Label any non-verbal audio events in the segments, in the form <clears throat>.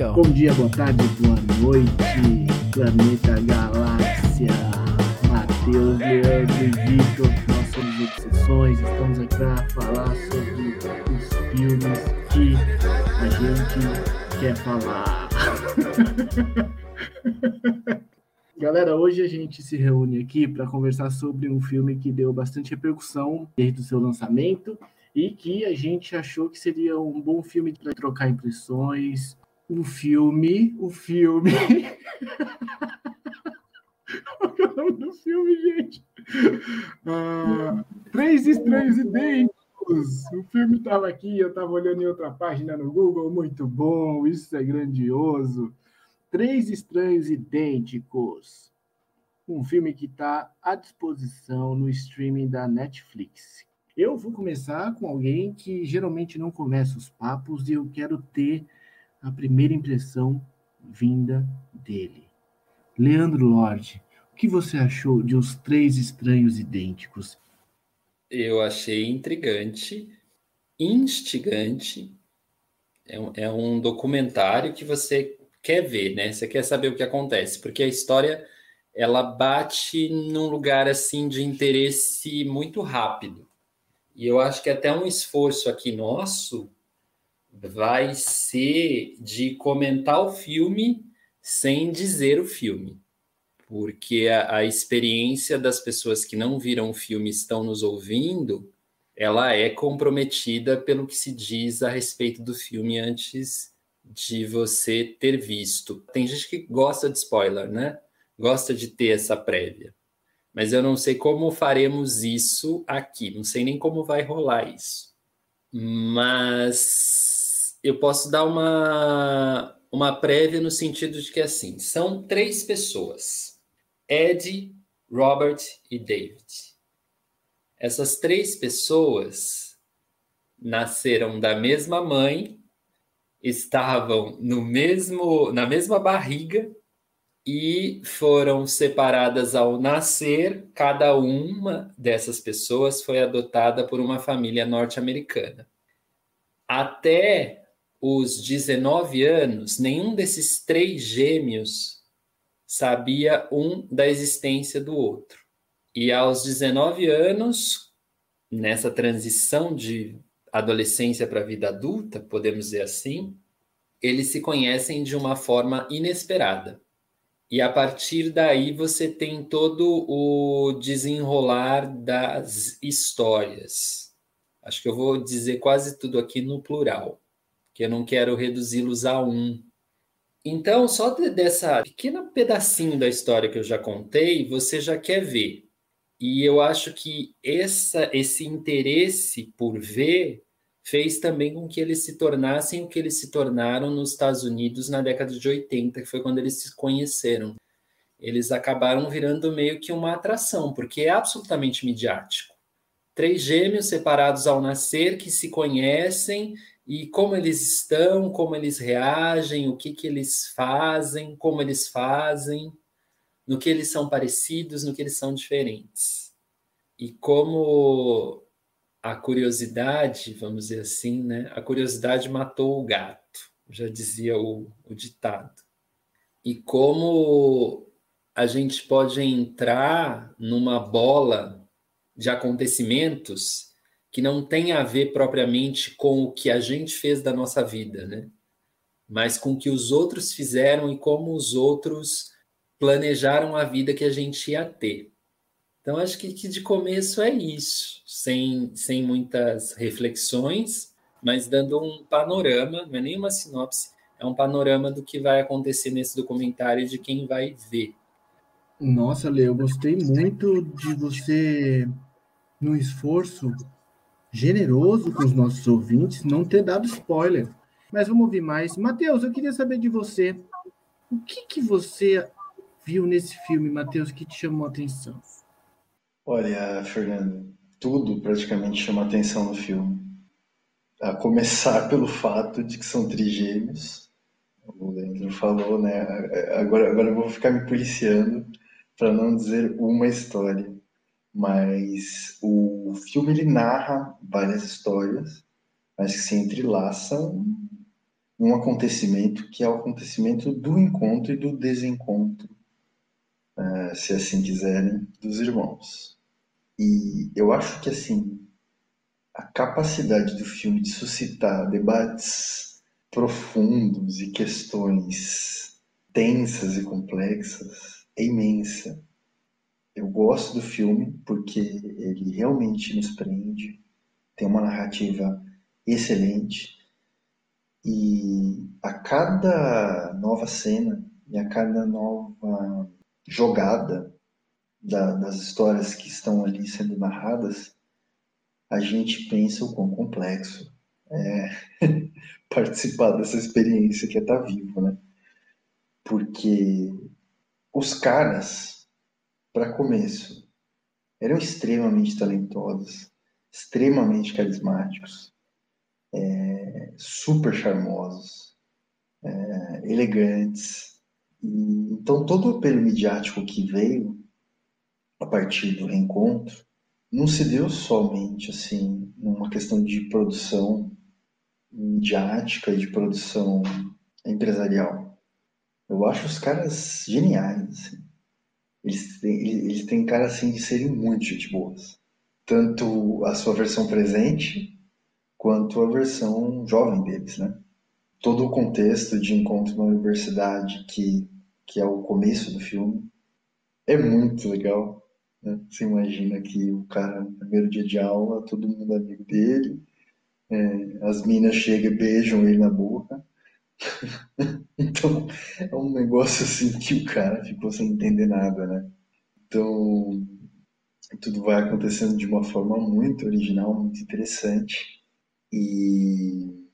go. Bom dia, boa tarde, boa noite, planeta, galáxia, Matheus, Leandro e Vitor, nós somos Obsessões, estamos aqui para falar sobre os filmes que a gente quer falar. <laughs> Galera, hoje a gente se reúne aqui para conversar sobre um filme que deu bastante repercussão desde o seu lançamento e que a gente achou que seria um bom filme para trocar impressões. O filme, o filme. Qual <laughs> é o nome do filme, gente? Ah, Três Estranhos Idênticos. O filme estava aqui, eu estava olhando em outra página no Google. Muito bom, isso é grandioso. Três Estranhos Idênticos. Um filme que está à disposição no streaming da Netflix. Eu vou começar com alguém que geralmente não começa os papos e eu quero ter a primeira impressão vinda dele. Leandro Lorde, o que você achou de Os Três Estranhos Idênticos? Eu achei intrigante, instigante. É um, é um documentário que você quer ver, né? Você quer saber o que acontece, porque a história ela bate num lugar assim de interesse muito rápido. E eu acho que até um esforço aqui nosso vai ser de comentar o filme sem dizer o filme. Porque a, a experiência das pessoas que não viram o filme estão nos ouvindo, ela é comprometida pelo que se diz a respeito do filme antes de você ter visto. Tem gente que gosta de spoiler, né? Gosta de ter essa prévia mas eu não sei como faremos isso aqui, não sei nem como vai rolar isso. Mas eu posso dar uma, uma prévia no sentido de que, assim, são três pessoas: Ed, Robert e David. Essas três pessoas nasceram da mesma mãe, estavam no mesmo, na mesma barriga e foram separadas ao nascer. Cada uma dessas pessoas foi adotada por uma família norte-americana. Até os 19 anos, nenhum desses três gêmeos sabia um da existência do outro. E aos 19 anos, nessa transição de adolescência para a vida adulta, podemos dizer assim, eles se conhecem de uma forma inesperada. E a partir daí você tem todo o desenrolar das histórias. Acho que eu vou dizer quase tudo aqui no plural, que eu não quero reduzi-los a um. Então, só de, dessa pequena pedacinho da história que eu já contei, você já quer ver. E eu acho que essa, esse interesse por ver fez também com que eles se tornassem o que eles se tornaram nos Estados Unidos na década de 80, que foi quando eles se conheceram. Eles acabaram virando meio que uma atração, porque é absolutamente midiático. Três gêmeos separados ao nascer que se conhecem e como eles estão, como eles reagem, o que, que eles fazem, como eles fazem, no que eles são parecidos, no que eles são diferentes. E como a curiosidade, vamos dizer assim, né? A curiosidade matou o gato, já dizia o, o ditado. E como a gente pode entrar numa bola de acontecimentos que não tem a ver propriamente com o que a gente fez da nossa vida, né? Mas com o que os outros fizeram e como os outros planejaram a vida que a gente ia ter. Então, acho que, que de começo é isso, sem, sem muitas reflexões, mas dando um panorama, não é nem uma sinopse, é um panorama do que vai acontecer nesse documentário de quem vai ver. Nossa, Lê, eu gostei muito de você, num esforço generoso com os nossos ouvintes, não ter dado spoiler. Mas vamos ouvir mais. Matheus, eu queria saber de você. O que, que você viu nesse filme, Matheus, que te chamou a atenção? Olha, Fernando, tudo praticamente chama atenção no filme. A começar pelo fato de que são trigêmeos. O Leandro falou, né? Agora, agora eu vou ficar me policiando para não dizer uma história. Mas o filme ele narra várias histórias, mas que se entrelaçam um acontecimento que é o acontecimento do encontro e do desencontro, uh, se assim quiserem, dos irmãos. E eu acho que assim a capacidade do filme de suscitar debates profundos e questões tensas e complexas é imensa. Gosto do filme porque ele realmente nos prende, tem uma narrativa excelente e a cada nova cena e a cada nova jogada da, das histórias que estão ali sendo narradas, a gente pensa o quão complexo é <laughs> participar dessa experiência que é estar tá vivo, né? Porque os caras, para começo, eram extremamente talentosos, extremamente carismáticos, é, super charmosos, é, elegantes. E, então, todo o apelo midiático que veio a partir do reencontro não se deu somente assim numa questão de produção midiática e de produção empresarial. Eu acho os caras geniais. Assim. Eles, têm, eles têm cara assim de serem muito gente boas. Tanto a sua versão presente quanto a versão jovem deles, né? Todo o contexto de encontro na universidade que, que é o começo do filme é muito legal né? Você imagina que o cara, no primeiro dia de aula, todo mundo é amigo dele, é, as minas chegam e beijam ele na boca. <laughs> então, é um negócio assim que o cara ficou sem entender nada, né? Então, tudo vai acontecendo de uma forma muito original, muito interessante. E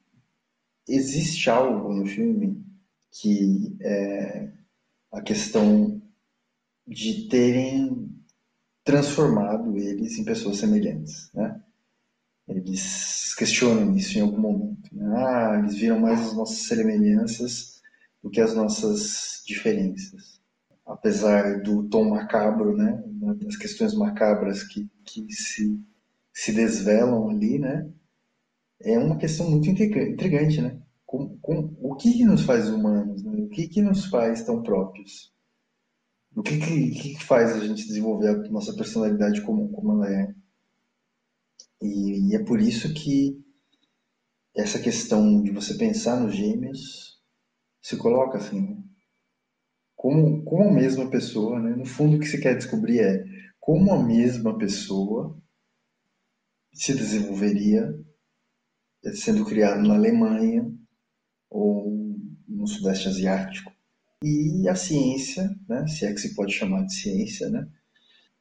existe algo no filme que é a questão de terem transformado eles em pessoas semelhantes, né? Eles questionam isso em algum momento. Né? Ah, eles viram mais as nossas semelhanças do que as nossas diferenças. Apesar do tom macabro, né? Das questões macabras que, que se, se desvelam ali, né? É uma questão muito intrigante, né? Com, com, o que, que nos faz humanos? Né? O que, que nos faz tão próprios? O que, que, que faz a gente desenvolver a nossa personalidade como, como ela é? E, e é por isso que essa questão de você pensar nos gêmeos se coloca assim, né? como, como a mesma pessoa, né? no fundo o que se quer descobrir é como a mesma pessoa se desenvolveria sendo criado na Alemanha ou no Sudeste Asiático e a ciência, né, se é que se pode chamar de ciência, né,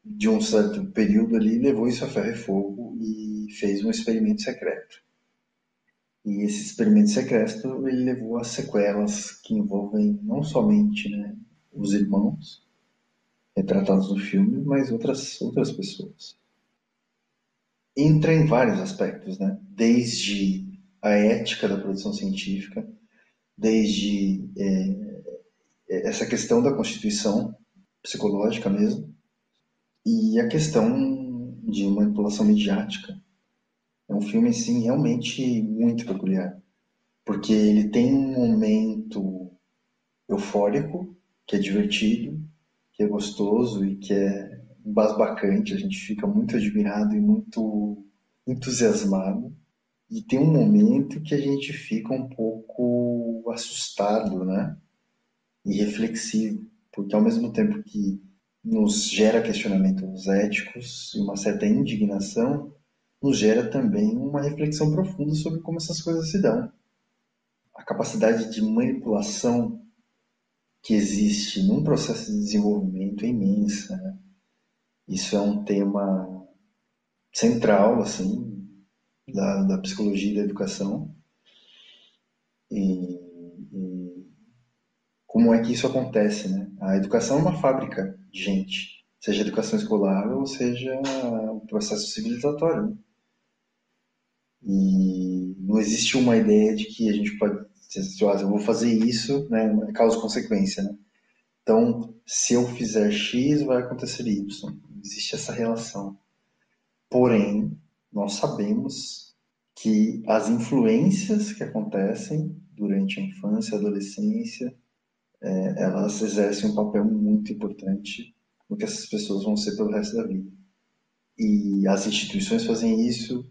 de um certo período ali, levou isso a ferro e fogo e fez um experimento secreto. E esse experimento secreto ele levou a sequelas que envolvem não somente né, os irmãos retratados no filme, mas outras, outras pessoas. Entra em vários aspectos, né? desde a ética da produção científica, desde é, essa questão da constituição psicológica mesmo e a questão de manipulação midiática. É um filme assim realmente muito peculiar, porque ele tem um momento eufórico, que é divertido, que é gostoso e que é basbacante, a gente fica muito admirado e muito entusiasmado. E tem um momento que a gente fica um pouco assustado, né? e reflexivo, porque ao mesmo tempo que nos gera questionamentos éticos e uma certa indignação, nos gera também uma reflexão profunda sobre como essas coisas se dão. A capacidade de manipulação que existe num processo de desenvolvimento é imensa. Né? Isso é um tema central, assim, da, da psicologia e da educação. E como é que isso acontece, né? A educação é uma fábrica gente, seja educação escolar ou seja o processo civilizatório. Né? E não existe uma ideia de que a gente pode, se eu vou fazer isso, né, causa consequência, né? Então, se eu fizer X, vai acontecer Y. Não existe essa relação. Porém, nós sabemos que as influências que acontecem durante a infância, a adolescência, é, elas exercem um papel muito importante no que essas pessoas vão ser pelo resto da vida. E as instituições fazem isso,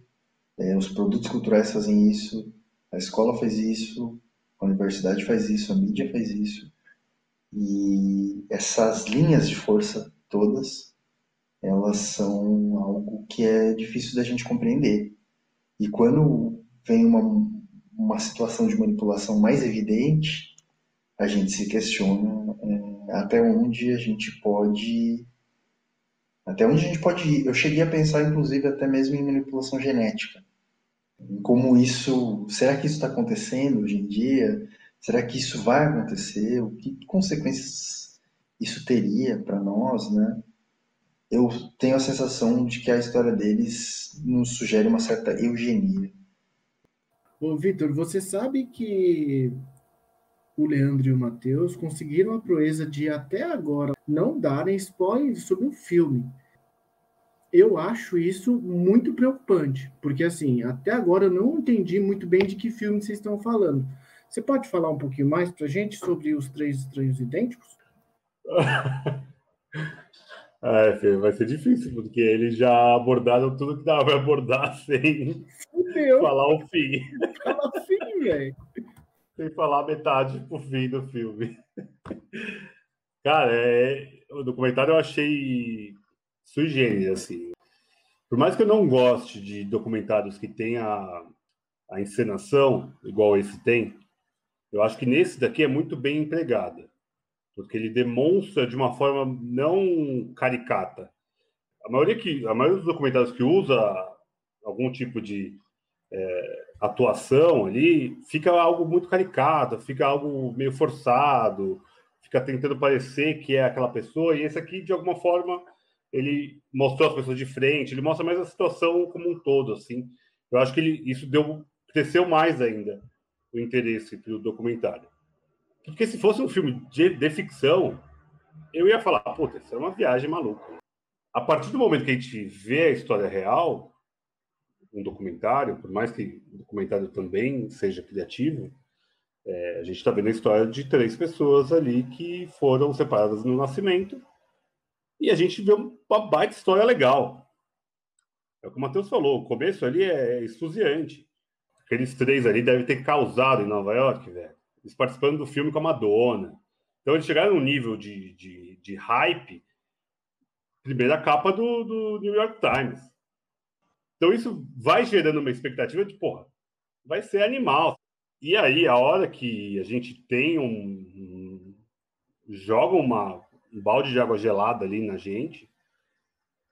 é, os produtos culturais fazem isso, a escola faz isso, a universidade faz isso, a mídia faz isso. E essas linhas de força todas, elas são algo que é difícil da gente compreender. E quando vem uma, uma situação de manipulação mais evidente, a gente se questiona é, até onde a gente pode até onde a gente pode ir. Eu cheguei a pensar, inclusive, até mesmo em manipulação genética. Como isso. Será que isso está acontecendo hoje em dia? Será que isso vai acontecer? O que consequências isso teria para nós, né? Eu tenho a sensação de que a história deles nos sugere uma certa eugenia. Ô, Vitor, você sabe que o Leandro e o Matheus conseguiram a proeza de até agora não darem spoilers sobre o filme. Eu acho isso muito preocupante, porque assim, até agora eu não entendi muito bem de que filme vocês estão falando. Você pode falar um pouquinho mais pra gente sobre os três estranhos idênticos? <laughs> É, filho, vai ser difícil, porque eles já abordaram tudo que dava para abordar <laughs> sem Fudeu. falar o fim. Fala o fim, velho sem falar metade pro fim do filme. Cara, é, o documentário eu achei sui generis, assim. Por mais que eu não goste de documentários que tem a, a encenação, igual esse tem, eu acho que nesse daqui é muito bem empregada. Porque ele demonstra de uma forma não caricata. A maioria, que, a maioria dos documentários que usa algum tipo de é, atuação ali, fica algo muito caricato, fica algo meio forçado, fica tentando parecer que é aquela pessoa, e esse aqui, de alguma forma, ele mostrou as pessoas de frente, ele mostra mais a situação como um todo, assim. Eu acho que ele, isso deu, cresceu mais ainda o interesse pelo documentário. Porque se fosse um filme de, de ficção, eu ia falar, puta, isso é uma viagem maluca. A partir do momento que a gente vê a história real, um documentário, por mais que o documentário também seja criativo, é, a gente está vendo a história de três pessoas ali que foram separadas no nascimento e a gente vê uma baita história legal. É o que o Matheus falou, o começo ali é esfuziante. Aqueles três ali devem ter causado em Nova York, velho. Eles participando do filme com a Madonna. Então eles chegaram num nível de, de, de hype, primeira capa do, do New York Times. Então isso vai gerando uma expectativa de, porra, vai ser animal. E aí, a hora que a gente tem um. um joga uma, um balde de água gelada ali na gente,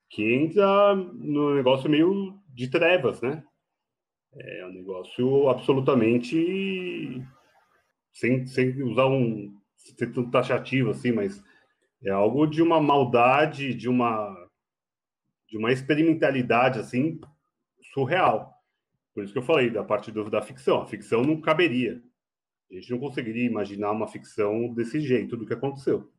que entra no negócio meio de trevas, né? É um negócio absolutamente. Sem, sem usar um. ser tão taxativo assim, mas é algo de uma maldade, de uma. de uma experimentalidade assim surreal. Por isso que eu falei da parte do, da ficção. A ficção não caberia. A gente não conseguiria imaginar uma ficção desse jeito do que aconteceu.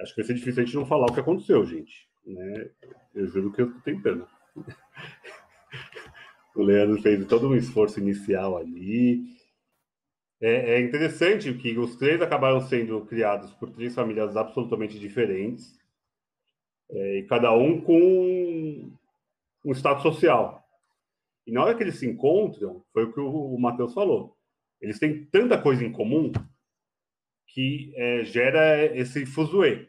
Acho que vai ser difícil a gente não falar o que aconteceu, gente. Né? Eu juro que eu estou tentando. <laughs> o Leandro fez todo um esforço inicial ali. É, é, interessante que os três acabaram sendo criados por três famílias absolutamente diferentes, é, e cada um com um status social. E na hora que eles se encontram, foi o que o, Matheus falou. Eles têm tanta coisa em comum que é, gera esse fuzuê.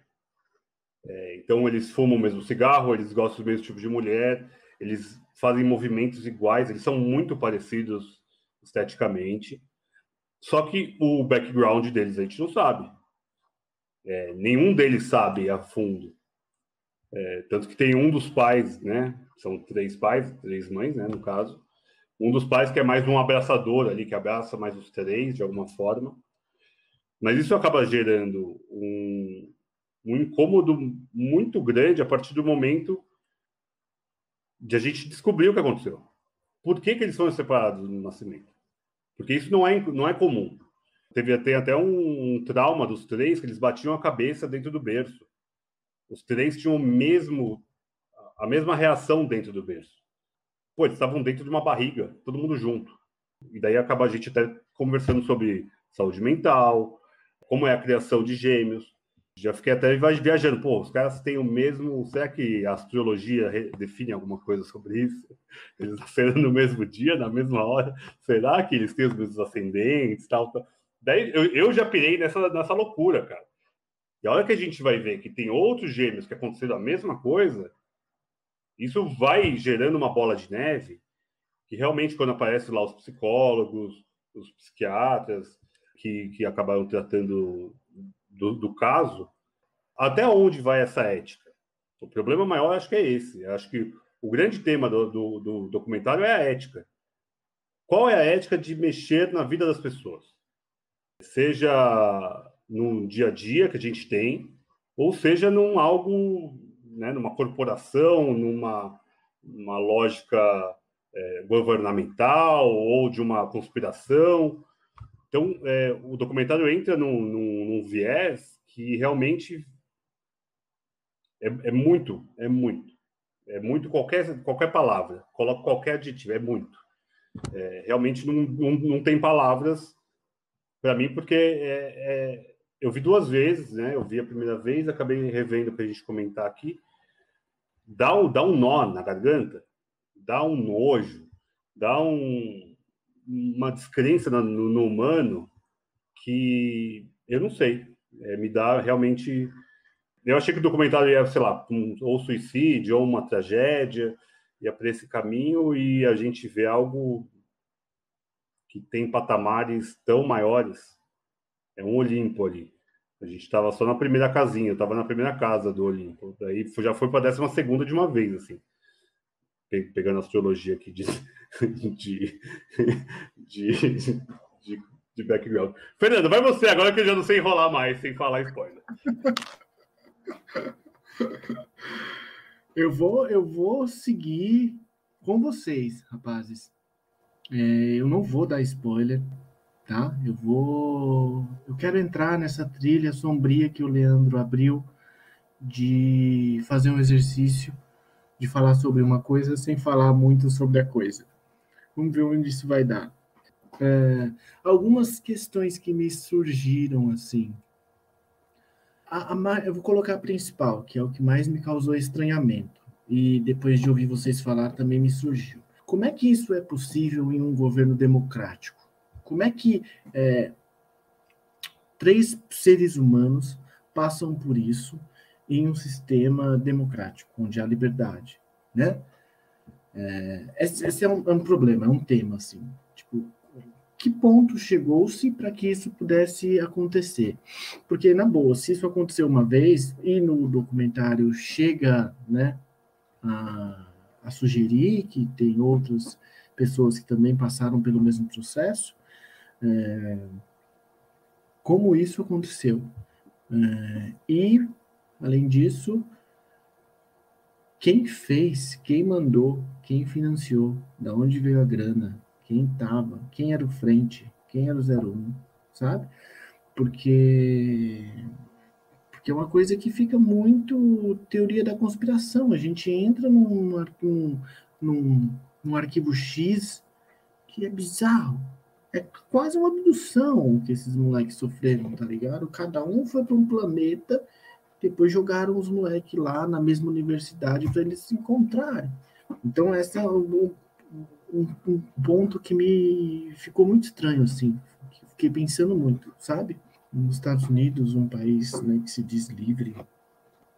É, então, eles fumam o mesmo cigarro, eles gostam do mesmo tipo de mulher, eles fazem movimentos iguais, eles são muito parecidos esteticamente. Só que o background deles a gente não sabe. É, nenhum deles sabe a fundo. É, tanto que tem um dos pais, né? São três pais, três mães, né? No caso. Um dos pais que é mais um abraçador ali, que abraça mais os três de alguma forma. Mas isso acaba gerando um, um incômodo muito grande a partir do momento de a gente descobrir o que aconteceu. Por que, que eles foram separados no nascimento? Porque isso não é, não é comum. Teve até, até um, um trauma dos três que eles batiam a cabeça dentro do berço. Os três tinham o mesmo, a mesma reação dentro do berço. pô, eles estavam dentro de uma barriga, todo mundo junto. E daí acaba a gente até conversando sobre saúde mental, como é a criação de gêmeos. Já fiquei até viajando, pô, os caras têm o mesmo. Será que a astrologia define alguma coisa sobre isso? Eles nasceram no mesmo dia, na mesma hora? Será que eles têm os mesmos ascendentes tal, tal? Daí eu, eu já pirei nessa, nessa loucura, cara. E a hora que a gente vai ver que tem outros gêmeos que aconteceram a mesma coisa, isso vai gerando uma bola de neve que realmente quando aparecem lá os psicólogos, os psiquiatras que, que acabaram tratando do, do caso, até onde vai essa ética? O problema maior acho que é esse. Acho que o grande tema do, do, do documentário é a ética. Qual é a ética de mexer na vida das pessoas? Seja num dia a dia que a gente tem, ou seja num algo, né, numa corporação, numa uma lógica é, governamental ou de uma conspiração. Então, é, o documentário entra num, num, num viés que realmente é, é, muito, é muito. É muito qualquer, qualquer palavra, coloca qualquer adjetivo, é muito. É, realmente não, não, não tem palavras para mim, porque é, é, eu vi duas vezes, né? Eu vi a primeira vez, acabei revendo para a gente comentar aqui. Dá um, dá um nó na garganta, dá um nojo, dá um, uma descrença no, no, humano que eu não sei, é, me dá realmente. Eu achei que o documentário ia, sei lá, um, ou suicídio, ou uma tragédia, ia para esse caminho e a gente vê algo que tem patamares tão maiores. É um Olimpo ali. A gente estava só na primeira casinha, eu estava na primeira casa do Olimpo. Daí já foi para a décima segunda de uma vez, assim pegando a astrologia aqui de, <laughs> de, de, de, de background. Fernando, vai você agora que eu já não sei enrolar mais sem falar spoiler. Eu vou, eu vou seguir com vocês, rapazes. É, eu não vou dar spoiler, tá? Eu vou. Eu quero entrar nessa trilha sombria que o Leandro abriu de fazer um exercício de falar sobre uma coisa sem falar muito sobre a coisa. Vamos ver onde isso vai dar. É, algumas questões que me surgiram assim. A, a, eu vou colocar a principal, que é o que mais me causou estranhamento. E depois de ouvir vocês falar, também me surgiu. Como é que isso é possível em um governo democrático? Como é que é, três seres humanos passam por isso em um sistema democrático, onde há liberdade, né? É, esse, esse é, um, é, um, problema, é um tema, assim. Tipo, que ponto chegou-se para que isso pudesse acontecer? Porque, na boa, se isso aconteceu uma vez, e no documentário chega, né, a, a sugerir que tem outras pessoas que também passaram pelo mesmo processo, é, como isso aconteceu? É, e Além disso, quem fez, quem mandou, quem financiou, da onde veio a grana, quem estava, quem era o frente, quem era o 01, sabe? Porque porque é uma coisa que fica muito teoria da conspiração. A gente entra num, num, num, num arquivo X que é bizarro. É quase uma abdução que esses moleques sofreram, tá ligado? Cada um foi para um planeta depois jogaram os moleques lá na mesma universidade para eles se encontrarem. Então, esse é um, um, um, ponto que me ficou muito estranho, assim. Fiquei pensando muito, sabe? Nos Estados Unidos, um país né, que se diz livre.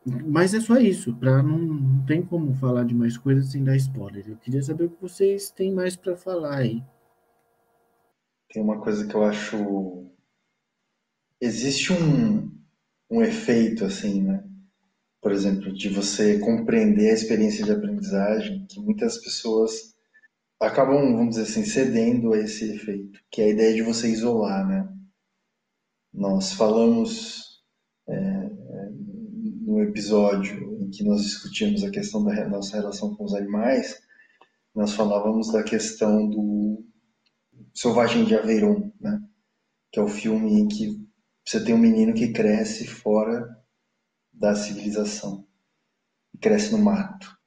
Mas é só isso, para não, não tem como falar de mais coisas sem dar spoiler. Eu queria saber o que vocês têm mais para falar aí. Tem uma coisa que eu acho. Existe um, um efeito assim, né? Por exemplo, de você compreender a experiência de aprendizagem, que muitas pessoas acabam, vamos dizer assim, cedendo a esse efeito, que é a ideia de você isolar, né? Nós falamos é, no episódio em que nós discutimos a questão da nossa relação com os animais, nós falávamos da questão do Selvagem de Aveyron, né? Que é o filme em que você tem um menino que cresce fora da civilização, cresce no mato.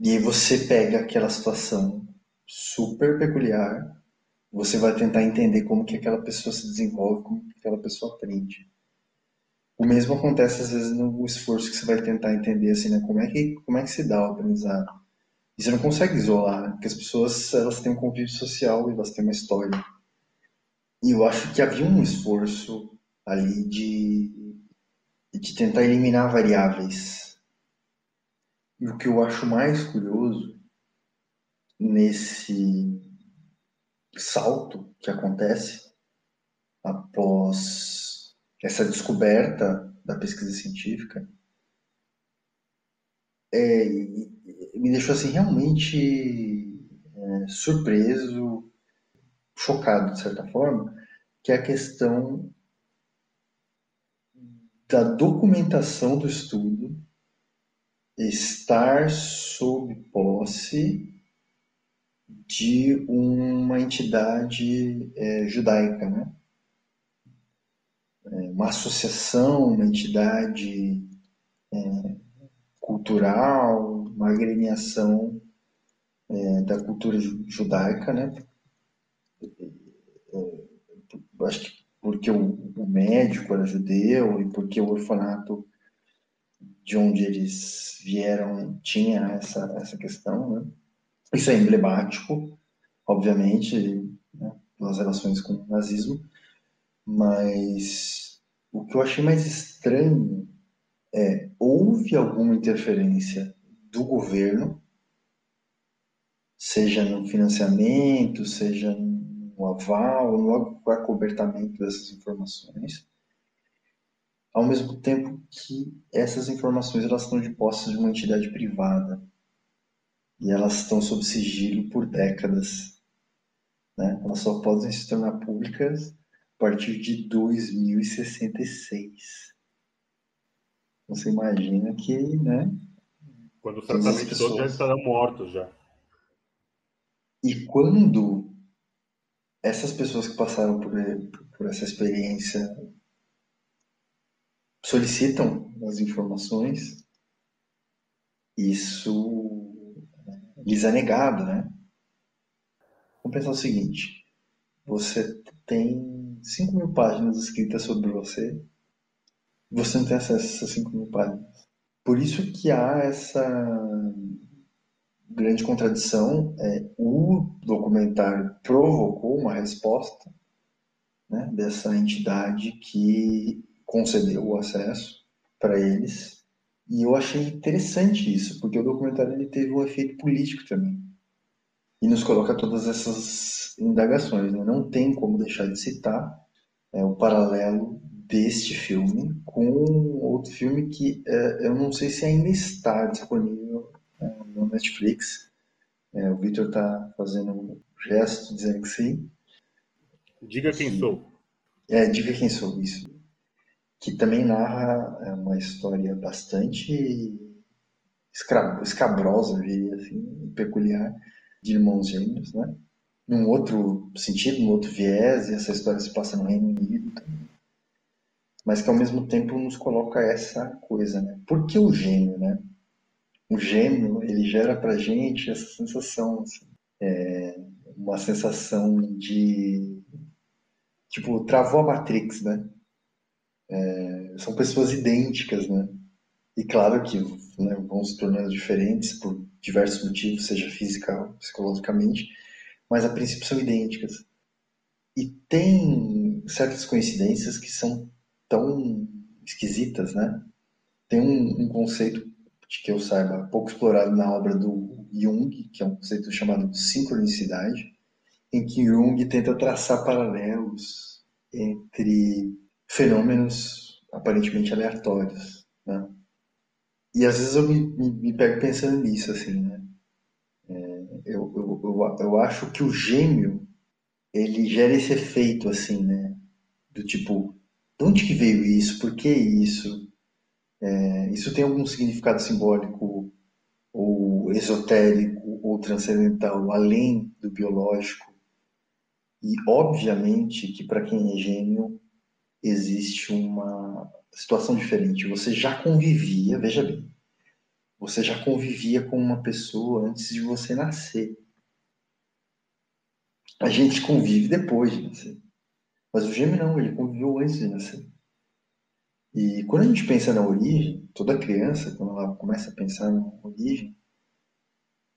E aí você pega aquela situação super peculiar, você vai tentar entender como que aquela pessoa se desenvolve, como que aquela pessoa aprende. O mesmo acontece às vezes no esforço que você vai tentar entender assim, né, como é que como é que se dá o aprendizado. E você não consegue isolar, porque as pessoas elas têm um convívio social e elas têm uma história. E eu acho que havia um esforço ali de, de tentar eliminar variáveis. E o que eu acho mais curioso nesse salto que acontece após essa descoberta da pesquisa científica é, me deixou assim realmente é, surpreso, chocado de certa forma, que é a questão da documentação do estudo estar sob posse de uma entidade é, judaica, né? É, uma associação, uma entidade é, cultural, uma agremiação é, da cultura judaica, né? É, acho que porque o, médico era judeu e porque o orfanato de onde eles vieram tinha essa, essa questão, né? Isso é emblemático, obviamente, né, nas relações com o nazismo, mas o que eu achei mais estranho é houve alguma interferência do governo, seja no financiamento, seja no aval, no acobertamento dessas informações, ao mesmo tempo que essas informações elas estão de posse de uma entidade privada e elas estão sob sigilo por décadas. Né? Elas só podem se tornar públicas a partir de 2066. Você imagina que, né? Quando certamente todos já estarão mortos já. E quando essas pessoas que passaram por, por essa experiência solicitam as informações, isso lhes é negado, né? Vamos pensar o seguinte: você tem 5 mil páginas escritas sobre você, você não tem acesso a essas 5 mil páginas. Por isso que há essa grande contradição. É, o documentário provocou uma resposta né, dessa entidade que concedeu o acesso para eles e eu achei interessante isso, porque o documentário ele teve um efeito político também. E nos coloca todas essas indagações. Né? Não tem como deixar de citar é, o paralelo deste filme com outro filme que é, eu não sei se ainda está disponível é, no Netflix. É, o Victor está fazendo um gesto dizendo que sim. Diga quem sou. É, diga quem sou, isso que também narra é, uma história bastante escabrosa, diria assim, peculiar, de irmãos gêmeos, né? Num outro sentido, num outro viés, e essa história se passa no Reino Unido também. Mas que ao mesmo tempo nos coloca essa coisa, né? Por que o gêmeo, né? O gêmeo, ele gera pra gente essa sensação, assim, é, uma sensação de... Tipo, travou a Matrix, né? é, são pessoas idênticas, né? E claro que né, vão se tornando diferentes por diversos motivos, seja física ou psicologicamente, mas a princípio são idênticas. E tem certas coincidências que são tão esquisitas, né? Tem um, um conceito de que eu saiba pouco explorado na obra do Jung, que é um conceito chamado de sincronicidade, em que Jung tenta traçar paralelos entre fenômenos aparentemente aleatórios, né? E às vezes eu me, me, me pego pensando nisso, assim, né? É, eu, eu, eu, eu acho que o gêmeo, ele gera esse efeito, assim, né? Do tipo, de onde que veio isso? Por que isso? É, isso tem algum significado simbólico ou esotérico ou transcendental além do biológico? E obviamente que para quem é gêmeo existe uma situação diferente. Você já convivia, veja bem, você já convivia com uma pessoa antes de você nascer. A gente convive depois de nascer. Mas o gêmeo não, ele conviveu antes de nascer. E quando a gente pensa na origem, toda criança, quando ela começa a pensar na origem,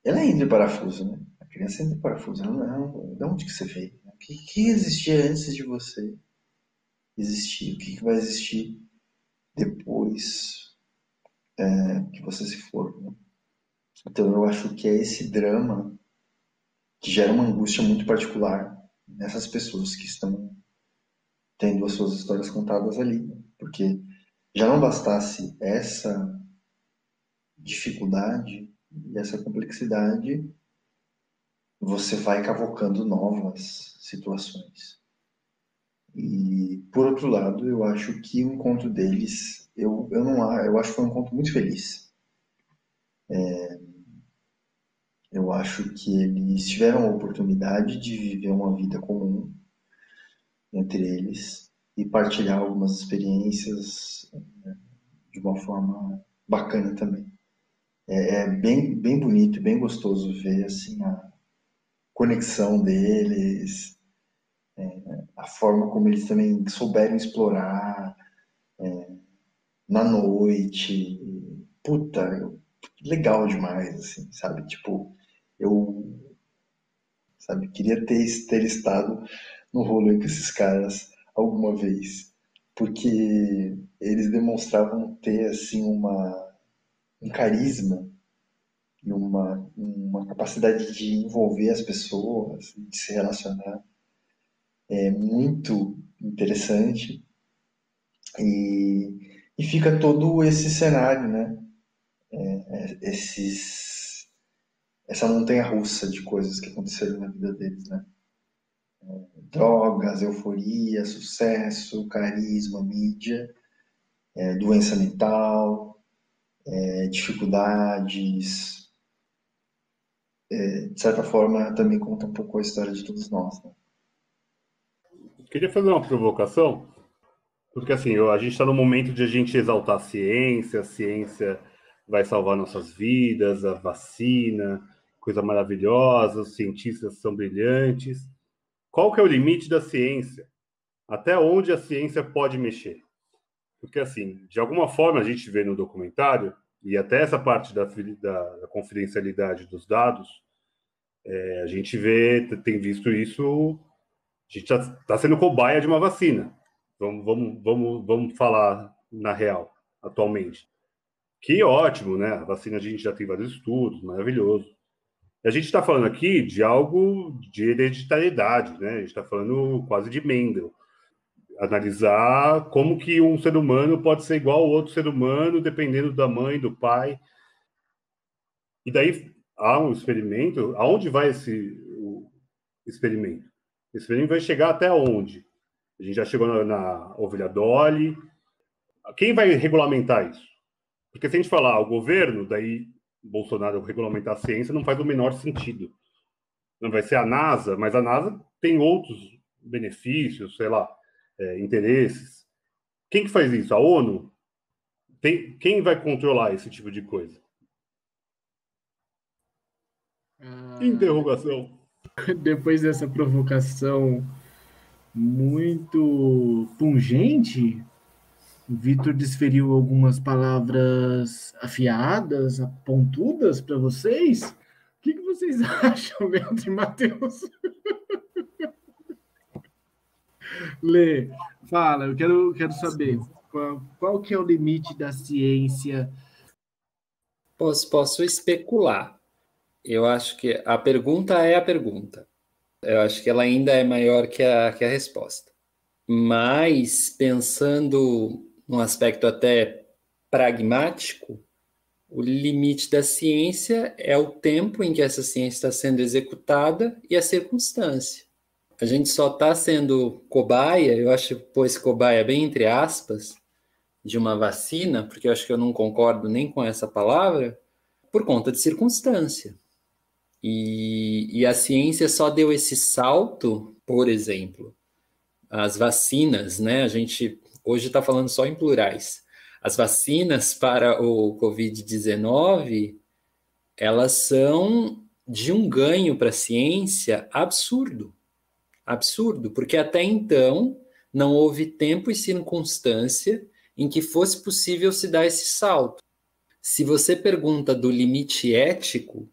ela entra em parafuso, né? A criança entra em parafuso. Ela não, de onde que você veio? O que, que existia antes de você existir? O que, que vai existir depois é, que você se for? Né? Então eu acho que é esse drama que gera uma angústia muito particular nessas pessoas que estão tendo as suas histórias contadas ali, né? porque já não bastasse essa dificuldade e essa complexidade, você vai cavocando novas situações. E por outro lado, eu acho que o encontro deles, eu, eu não eu acho que foi um encontro muito feliz. É, eu acho que eles tiveram a oportunidade de viver uma vida comum entre eles e partilhar algumas experiências né, de uma forma bacana também. É, é, bem, bem bonito, bem gostoso ver assim a conexão deles, é, a forma como eles também souberam explorar é, na noite. Puta, legal demais, assim, sabe? Tipo, eu sabe, queria ter, ter estado no rolê com esses caras alguma vez, porque eles demonstravam ter assim uma um carisma e uma, uma capacidade de envolver as pessoas, de se relacionar é muito interessante e, e fica todo esse cenário, né? É, é esses, essa montanha russa de coisas que aconteceram na vida deles, né? Drogas, euforia, sucesso, carisma, mídia, é, doença mental, é, dificuldades. É, de certa forma, também conta um pouco a história de todos nós. Né? Queria fazer uma provocação, porque assim, a gente está no momento de a gente exaltar a ciência, a ciência vai salvar nossas vidas, a vacina, coisa maravilhosa, os cientistas são brilhantes. Qual que é o limite da ciência? Até onde a ciência pode mexer? Porque, assim, de alguma forma a gente vê no documentário, e até essa parte da, da, da confidencialidade dos dados, é, a gente vê, tem visto isso, a gente está tá sendo cobaia de uma vacina. Vamos, vamos, vamos, vamos falar na real, atualmente. Que ótimo, né? A vacina a gente já tem vários estudos, maravilhoso. A gente está falando aqui de algo de hereditariedade, né? A gente está falando quase de Mendel. Analisar como que um ser humano pode ser igual ao outro ser humano, dependendo da mãe, do pai. E daí há um experimento. Aonde vai esse experimento? O experimento vai chegar até onde? A gente já chegou na, na ovelha Dolly. Quem vai regulamentar isso? Porque se a gente falar o governo, daí Bolsonaro regulamentar a ciência não faz o menor sentido. Não vai ser a NASA, mas a NASA tem outros benefícios, sei lá, é, interesses. Quem que faz isso? A ONU? Tem, quem vai controlar esse tipo de coisa? Ah, Interrogação. <laughs> Depois dessa provocação muito pungente, Vitor desferiu algumas palavras afiadas, pontudas para vocês. O que, que vocês <laughs> acham, Leandro e Matheus? <laughs> Lê, fala, eu quero, quero saber qual, qual que é o limite da ciência. Posso, posso especular. Eu acho que a pergunta é a pergunta. Eu acho que ela ainda é maior que a, que a resposta. Mas pensando num aspecto até pragmático, o limite da ciência é o tempo em que essa ciência está sendo executada e a circunstância. A gente só está sendo cobaia, eu acho pôs cobaia bem entre aspas, de uma vacina, porque eu acho que eu não concordo nem com essa palavra, por conta de circunstância. E, e a ciência só deu esse salto, por exemplo, as vacinas, né? A gente hoje está falando só em plurais. as vacinas para o Covid-19, elas são de um ganho para a ciência absurdo. Absurdo, porque até então não houve tempo e circunstância em que fosse possível se dar esse salto. Se você pergunta do limite ético,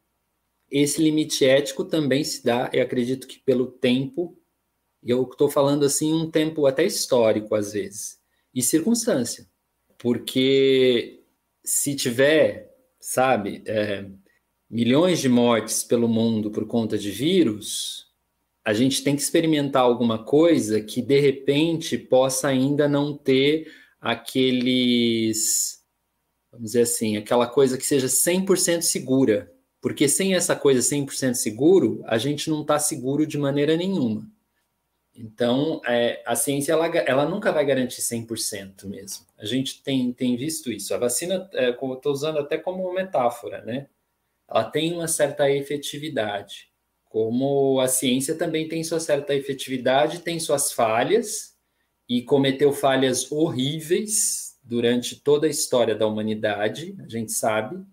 esse limite ético também se dá, eu acredito que pelo tempo, eu estou falando assim, um tempo até histórico às vezes, e circunstância. Porque se tiver, sabe, é, milhões de mortes pelo mundo por conta de vírus, a gente tem que experimentar alguma coisa que de repente possa ainda não ter aqueles, vamos dizer assim, aquela coisa que seja 100% segura. Porque sem essa coisa 100% seguro, a gente não está seguro de maneira nenhuma. Então, é, a ciência ela, ela, nunca vai garantir 100% mesmo. A gente tem, tem visto isso. A vacina, é, estou usando até como metáfora, né? Ela tem uma certa efetividade. Como a ciência também tem sua certa efetividade, tem suas falhas, e cometeu falhas horríveis durante toda a história da humanidade, a gente sabe,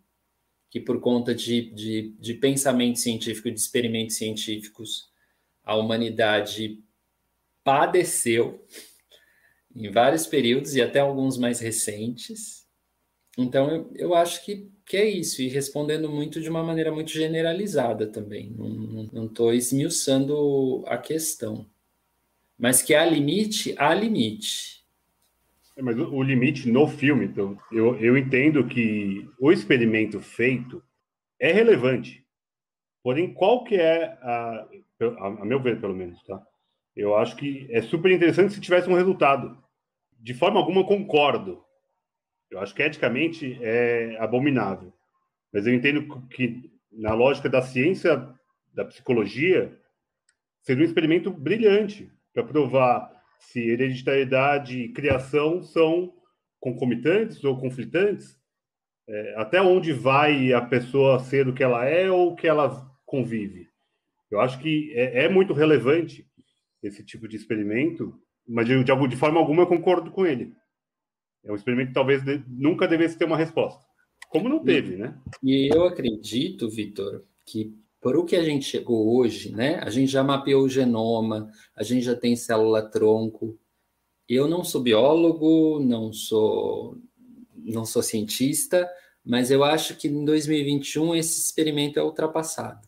que por conta de, de, de pensamento científico, de experimentos científicos, a humanidade padeceu em vários períodos e até alguns mais recentes. Então, eu, eu acho que, que é isso, e respondendo muito de uma maneira muito generalizada também, não estou esmiuçando a questão. Mas que há limite, há limite. É, mas o limite no filme, então, eu, eu entendo que o experimento feito é relevante. Porém, qual que é a, a, a meu ver, pelo menos, tá? Eu acho que é super interessante se tivesse um resultado. De forma alguma concordo. Eu acho que eticamente é abominável. Mas eu entendo que na lógica da ciência, da psicologia, seria um experimento brilhante para provar se hereditariedade e criação são concomitantes ou conflitantes. É, até onde vai a pessoa ser o que ela é ou o que ela convive. Eu acho que é, é muito relevante esse tipo de experimento, mas de, de, de, forma alguma eu concordo com ele. É um experimento que talvez de, nunca devesse ter uma resposta. Como não teve, né? E eu acredito, Vitor, que por o que a gente chegou hoje, né? A gente já mapeou o genoma, a gente já tem célula-tronco. Eu não sou biólogo, não sou, não sou cientista, mas eu acho que em 2021 esse experimento é ultrapassado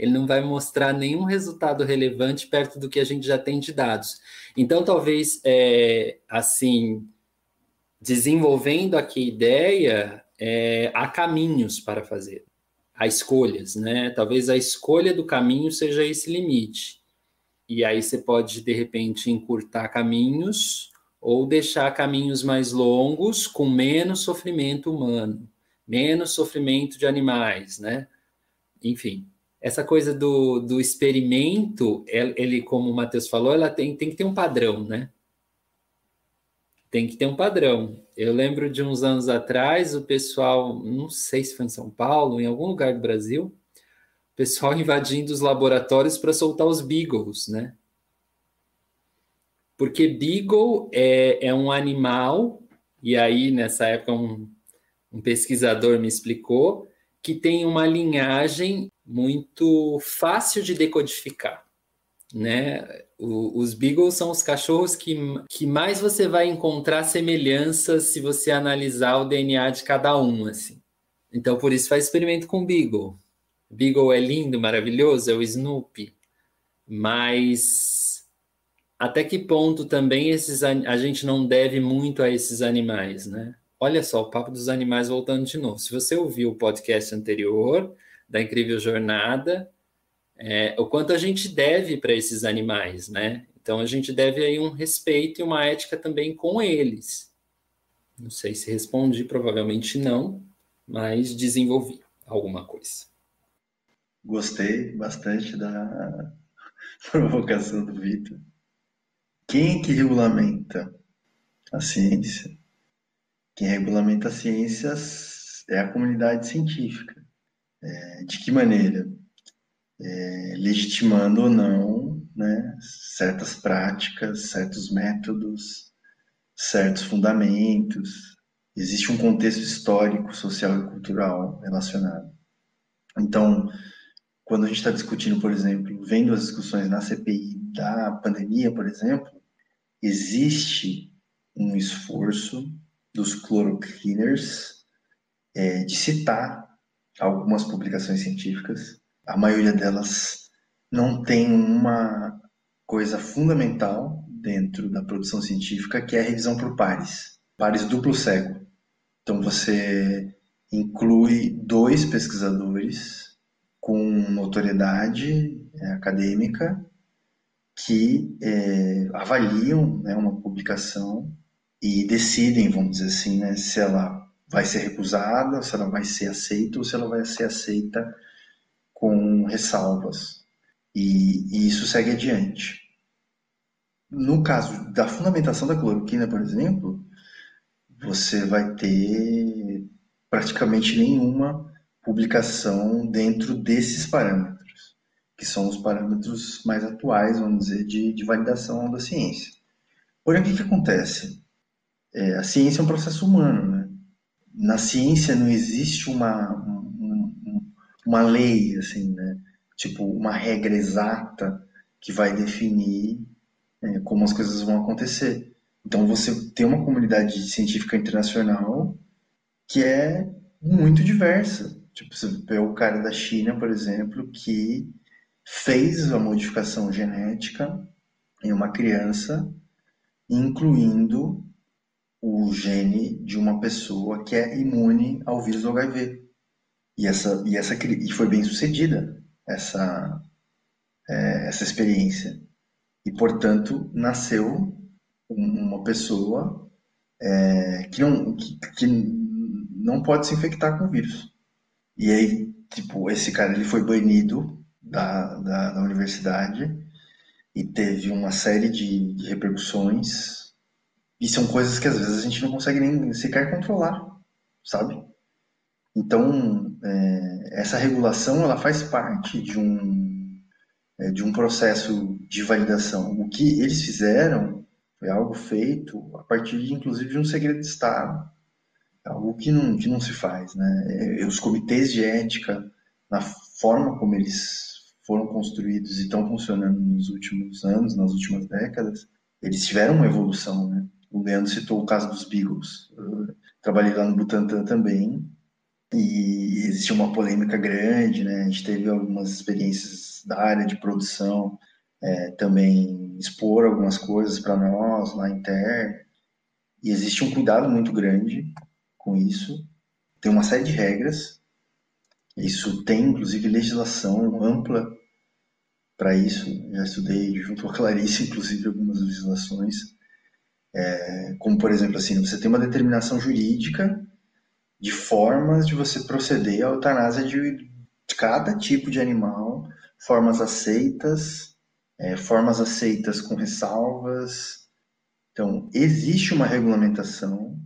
ele não vai mostrar nenhum resultado relevante perto do que a gente já tem de dados. Então, talvez, é, assim, desenvolvendo aqui a ideia, é, há caminhos para fazer, há escolhas, né? Talvez a escolha do caminho seja esse limite. E aí você pode, de repente, encurtar caminhos ou deixar caminhos mais longos com menos sofrimento humano, menos sofrimento de animais, né? Enfim, essa coisa do, do experimento, ele, como o Matheus falou, ela tem, tem que ter um padrão, né? Tem que ter um padrão. Eu lembro de uns anos atrás, o pessoal, não sei se foi em São Paulo, em algum lugar do Brasil, o pessoal <laughs> invadindo os laboratórios para soltar os beagles, né? Porque beagle é, é um animal, e aí nessa época um, um pesquisador me explicou, que tem uma linhagem muito fácil de decodificar. Né? O, os Beagles são os cachorros que, que mais você vai encontrar semelhanças se você analisar o DNA de cada um. assim. Então, por isso, faz experimento com Beagle. Beagle é lindo, maravilhoso, é o Snoopy. Mas até que ponto também esses, a gente não deve muito a esses animais, né? Olha só, o papo dos animais voltando de novo. Se você ouviu o podcast anterior, da incrível jornada, é, o quanto a gente deve para esses animais, né? Então a gente deve aí um respeito e uma ética também com eles. Não sei se respondi, provavelmente não, mas desenvolvi alguma coisa. Gostei bastante da <laughs> provocação do Vitor. Quem é que regulamenta a ciência? Quem regulamenta a ciência é a comunidade científica. É, de que maneira? É, legitimando ou não né, certas práticas, certos métodos, certos fundamentos. existe um contexto histórico, social e cultural relacionado. Então, quando a gente está discutindo, por exemplo, vendo as discussões na CPI da pandemia, por exemplo, existe um esforço dos cloroquiners é, de citar algumas publicações científicas. A maioria delas não tem uma coisa fundamental dentro da produção científica, que é a revisão por pares, pares duplo cego. Então você inclui dois pesquisadores com notoriedade é, acadêmica que é, avaliam né, uma publicação e decidem, vamos dizer assim, né, se ela vai ser recusada, se ela vai ser aceita ou se ela vai ser aceita com ressalvas. E, e isso segue adiante. No caso da fundamentação da cloroquina, por exemplo, você vai ter praticamente nenhuma publicação dentro desses parâmetros, que são os parâmetros mais atuais, vamos dizer, de, de validação da ciência. Porém, o que, que acontece? É, a ciência é um processo humano, né? Na ciência não existe uma, uma, lei, assim, né? Tipo, uma regra exata que vai definir é, como as coisas vão acontecer. Então, você tem uma comunidade científica internacional que é muito diversa. Tipo, você vê o cara da China, por exemplo, que fez a modificação genética em uma criança, incluindo o gene de uma pessoa que é imune ao vírus do HIV. E essa e essa e foi bem sucedida essa é, essa experiência. E portanto nasceu uma pessoa é, que não que, que não pode se infectar com o vírus. E aí, tipo, esse cara ele foi banido da, da, da universidade e teve uma série de, de repercussões e são coisas que às vezes a gente não consegue nem sequer controlar, sabe? Então, é, essa regulação ela faz parte de um, é, de um processo de validação. O que eles fizeram foi algo feito a partir, de, inclusive, de um segredo de Estado. Algo que não, que não se faz. Né? É, os comitês de ética, na forma como eles foram construídos e estão funcionando nos últimos anos, nas últimas décadas, eles tiveram uma evolução, né? O Leandro citou o caso dos Beagles. Eu trabalhei lá no Butantan também e existiu uma polêmica grande, né? A gente teve algumas experiências da área de produção, é, também expor algumas coisas para nós lá interno. E existe um cuidado muito grande com isso. Tem uma série de regras. Isso tem, inclusive, legislação ampla para isso. Já estudei junto com a Clarice, <laughs> inclusive, algumas legislações é, como, por exemplo, assim, você tem uma determinação jurídica de formas de você proceder à eutanásia de cada tipo de animal, formas aceitas, é, formas aceitas com ressalvas. Então, existe uma regulamentação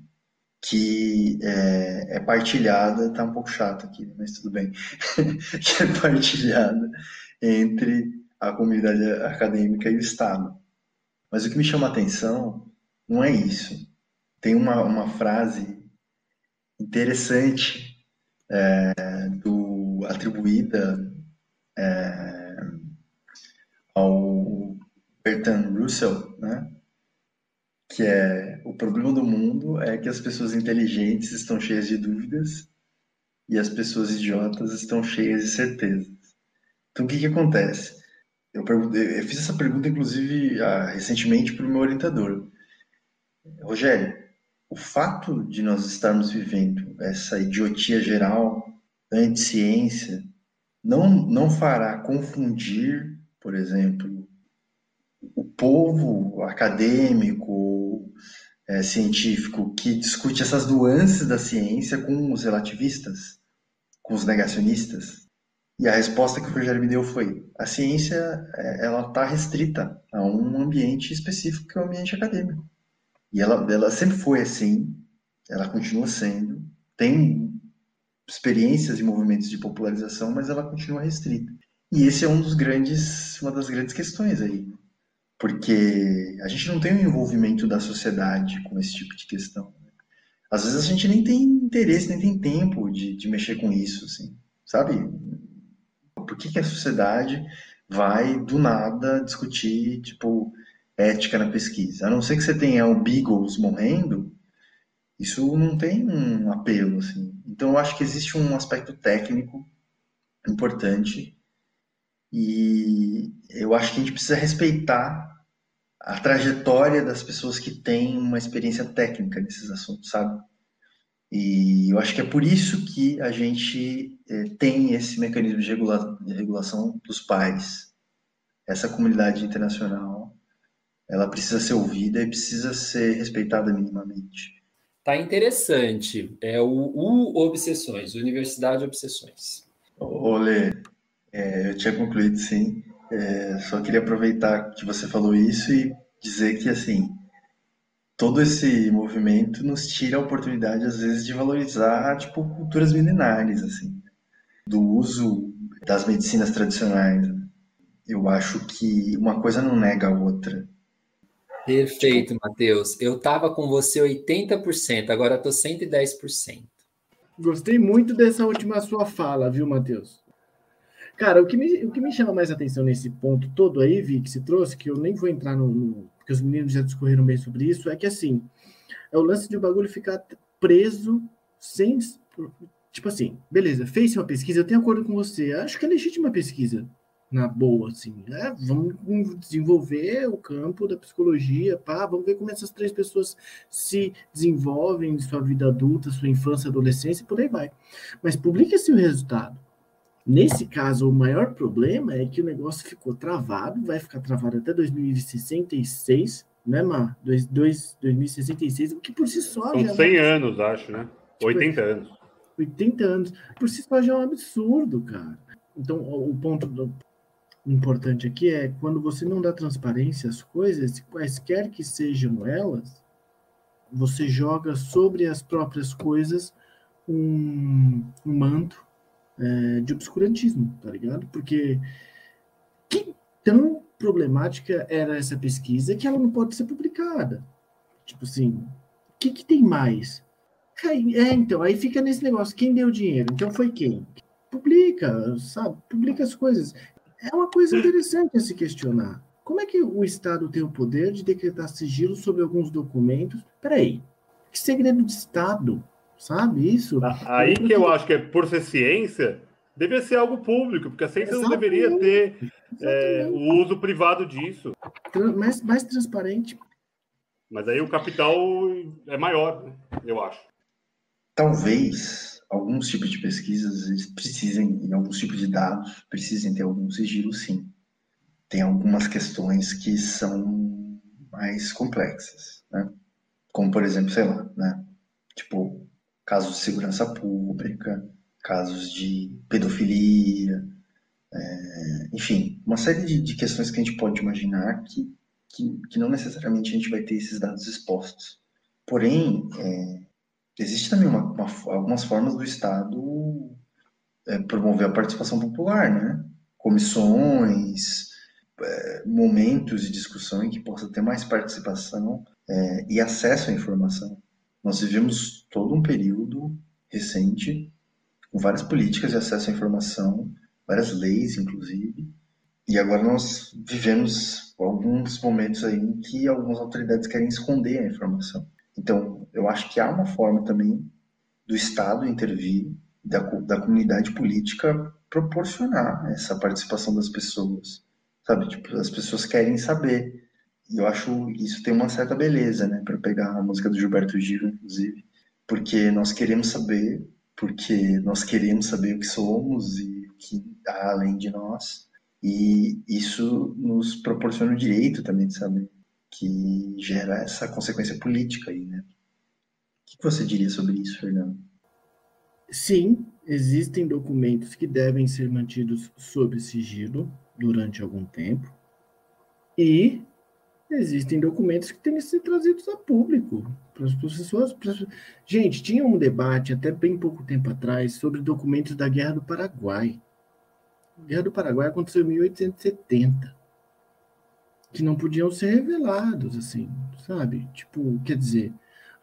que é, é, partilhada, tá um pouco chato aqui, mas tudo bem, <laughs> que é partilhada entre a comunidade acadêmica e o Estado. Mas o que me chama a atenção não é isso. Tem uma, uma frase interessante é, do, atribuída é, ao Bertrand Russell, né? que é o problema do mundo é que as pessoas inteligentes estão cheias de dúvidas e as pessoas idiotas estão cheias de certezas. Então, o que, que acontece? Eu, eu fiz essa pergunta, inclusive, ah, recentemente para o meu orientador. Rogério, o fato de nós estarmos vivendo essa idiotia geral, anti-ciência, não, não fará confundir, por exemplo, o povo acadêmico, é, científico, que discute essas nuances da ciência com os relativistas, com os negacionistas? E a resposta que o Rogério me deu foi: a ciência é, ela está restrita a um ambiente específico, que é o ambiente acadêmico. E ela, ela sempre foi assim, ela continua sendo, tem experiências e movimentos de popularização, mas ela continua restrita. E esse é um dos grandes, uma das grandes questões aí, porque a gente não tem o um envolvimento da sociedade com esse tipo de questão. Né? às vezes a gente nem tem interesse, nem tem tempo de, de mexer com isso, assim, sabe? Por que, que a sociedade vai, do nada, discutir, tipo, ética na pesquisa? A não ser que você tenha o Beagles morrendo, isso não tem um apelo, assim. Então, eu acho que existe um aspecto técnico importante e eu acho que a gente precisa respeitar a trajetória das pessoas que têm uma experiência técnica nesses assuntos, sabe? E eu acho que é por isso que a gente é, tem esse mecanismo de, regula de regulação dos pares. Essa comunidade internacional, ela precisa ser ouvida e precisa ser respeitada minimamente. Tá interessante. É o, o Obsessões, Universidade Obsessões. Olê, é, eu tinha concluído sim. É, só queria aproveitar que você falou isso e dizer que assim todo esse movimento nos tira a oportunidade às vezes de valorizar tipo culturas milenares assim do uso das medicinas tradicionais. Eu acho que uma coisa não nega a outra. Perfeito, Matheus. Eu estava com você 80%, agora estou 110%. Gostei muito dessa última sua fala, viu, Matheus? Cara, o que, me, o que me chama mais atenção nesse ponto todo aí, Vi, que se trouxe, que eu nem vou entrar no, no. Porque os meninos já discorreram bem sobre isso, é que assim, é o lance de o bagulho ficar preso sem. Tipo assim, beleza, fez uma pesquisa, eu tenho acordo com você. Acho que é legítima a pesquisa na boa, assim. É, vamos desenvolver o campo da psicologia, pá, vamos ver como essas três pessoas se desenvolvem em sua vida adulta, sua infância, adolescência e por aí vai. Mas publica-se o resultado. Nesse caso, o maior problema é que o negócio ficou travado, vai ficar travado até 2066, né, Mar? 2066, o que por si só. São já 100 é... anos, acho, né? 80 tipo, anos. 80 anos. Por si só já é um absurdo, cara. Então, o ponto do, importante aqui é quando você não dá transparência às coisas, quaisquer que sejam elas, você joga sobre as próprias coisas um, um manto é, de obscurantismo, tá ligado? Porque que tão problemática era essa pesquisa que ela não pode ser publicada. Tipo assim, o que, que tem mais? É, então, aí fica nesse negócio, quem deu dinheiro? Então foi quem? Publica, sabe? Publica as coisas. É uma coisa interessante a se questionar. Como é que o Estado tem o poder de decretar sigilo sobre alguns documentos? Peraí, que segredo de Estado? Sabe isso? Aí que eu acho que, é, por ser ciência, deveria ser algo público, porque a ciência Exatamente. não deveria ter é, o uso privado disso. Mais, mais transparente. Mas aí o capital é maior, eu acho. Talvez alguns tipos de pesquisas precisem, em alguns tipos de dados, precisem ter algum sigilo, sim. Tem algumas questões que são mais complexas, né? Como, por exemplo, sei lá, né? Tipo, casos de segurança pública, casos de pedofilia, é, enfim, uma série de, de, questões que a gente pode imaginar que, que, que, não necessariamente a gente vai ter esses dados expostos. Porém, é, existe também uma, uma, algumas formas do Estado é, promover a participação popular, né? Comissões, é, momentos de discussão em que possa ter mais participação é, e acesso à informação. Nós vivemos todo um período recente com várias políticas de acesso à informação, várias leis, inclusive, e agora nós vivemos alguns momentos aí em que algumas autoridades querem esconder a informação. Então, eu acho que há uma forma também do Estado intervir, da, da comunidade política proporcionar essa participação das pessoas, sabe? Tipo, as pessoas querem saber. E eu acho isso tem uma certa beleza, né? Para pegar a música do Gilberto Gil, inclusive, porque nós queremos saber, porque nós queremos saber o que somos e o que há além de nós. E isso nos proporciona o direito também de saber que gera essa consequência política aí, né? O que você diria sobre isso, Fernando? Sim, existem documentos que devem ser mantidos sob sigilo durante algum tempo e existem documentos que têm que ser trazidos a público para as pessoas. Para... Gente, tinha um debate até bem pouco tempo atrás sobre documentos da Guerra do Paraguai. A Guerra do Paraguai aconteceu em 1870 que não podiam ser revelados, assim, sabe? Tipo, quer dizer,